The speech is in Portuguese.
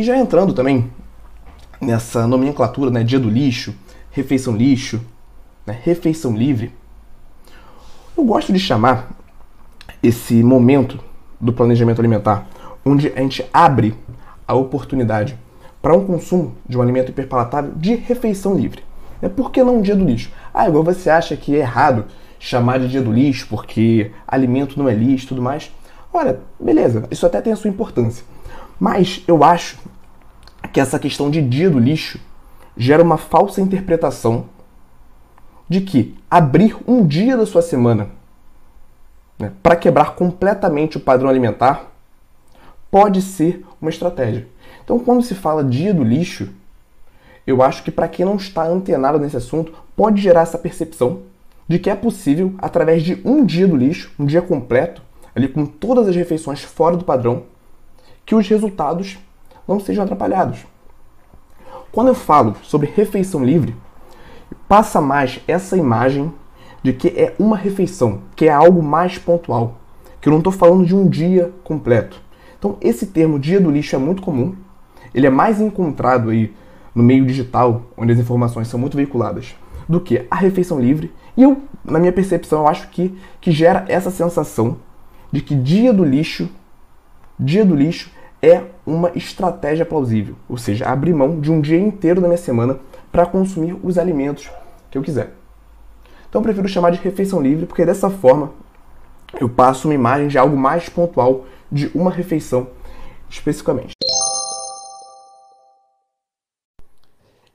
E já entrando também nessa nomenclatura, né, dia do lixo, refeição lixo, né, refeição livre, eu gosto de chamar esse momento do planejamento alimentar, onde a gente abre a oportunidade para um consumo de um alimento hiperpalatável de refeição livre. Né? Por que não um dia do lixo? Ah, igual você acha que é errado chamar de dia do lixo porque alimento não é lixo e tudo mais. Olha, beleza, isso até tem a sua importância. Mas eu acho que essa questão de dia do lixo gera uma falsa interpretação de que abrir um dia da sua semana né, para quebrar completamente o padrão alimentar pode ser uma estratégia. Então, quando se fala dia do lixo, eu acho que para quem não está antenado nesse assunto, pode gerar essa percepção de que é possível, através de um dia do lixo, um dia completo, ali com todas as refeições fora do padrão, que os resultados não sejam atrapalhados. Quando eu falo sobre refeição livre, passa mais essa imagem de que é uma refeição, que é algo mais pontual, que eu não estou falando de um dia completo. Então, esse termo dia do lixo é muito comum, ele é mais encontrado aí no meio digital, onde as informações são muito veiculadas, do que a refeição livre. E eu, na minha percepção, eu acho que, que gera essa sensação de que dia do lixo, dia do lixo é uma estratégia plausível, ou seja, abrir mão de um dia inteiro da minha semana para consumir os alimentos que eu quiser. Então eu prefiro chamar de refeição livre, porque dessa forma eu passo uma imagem de algo mais pontual de uma refeição especificamente.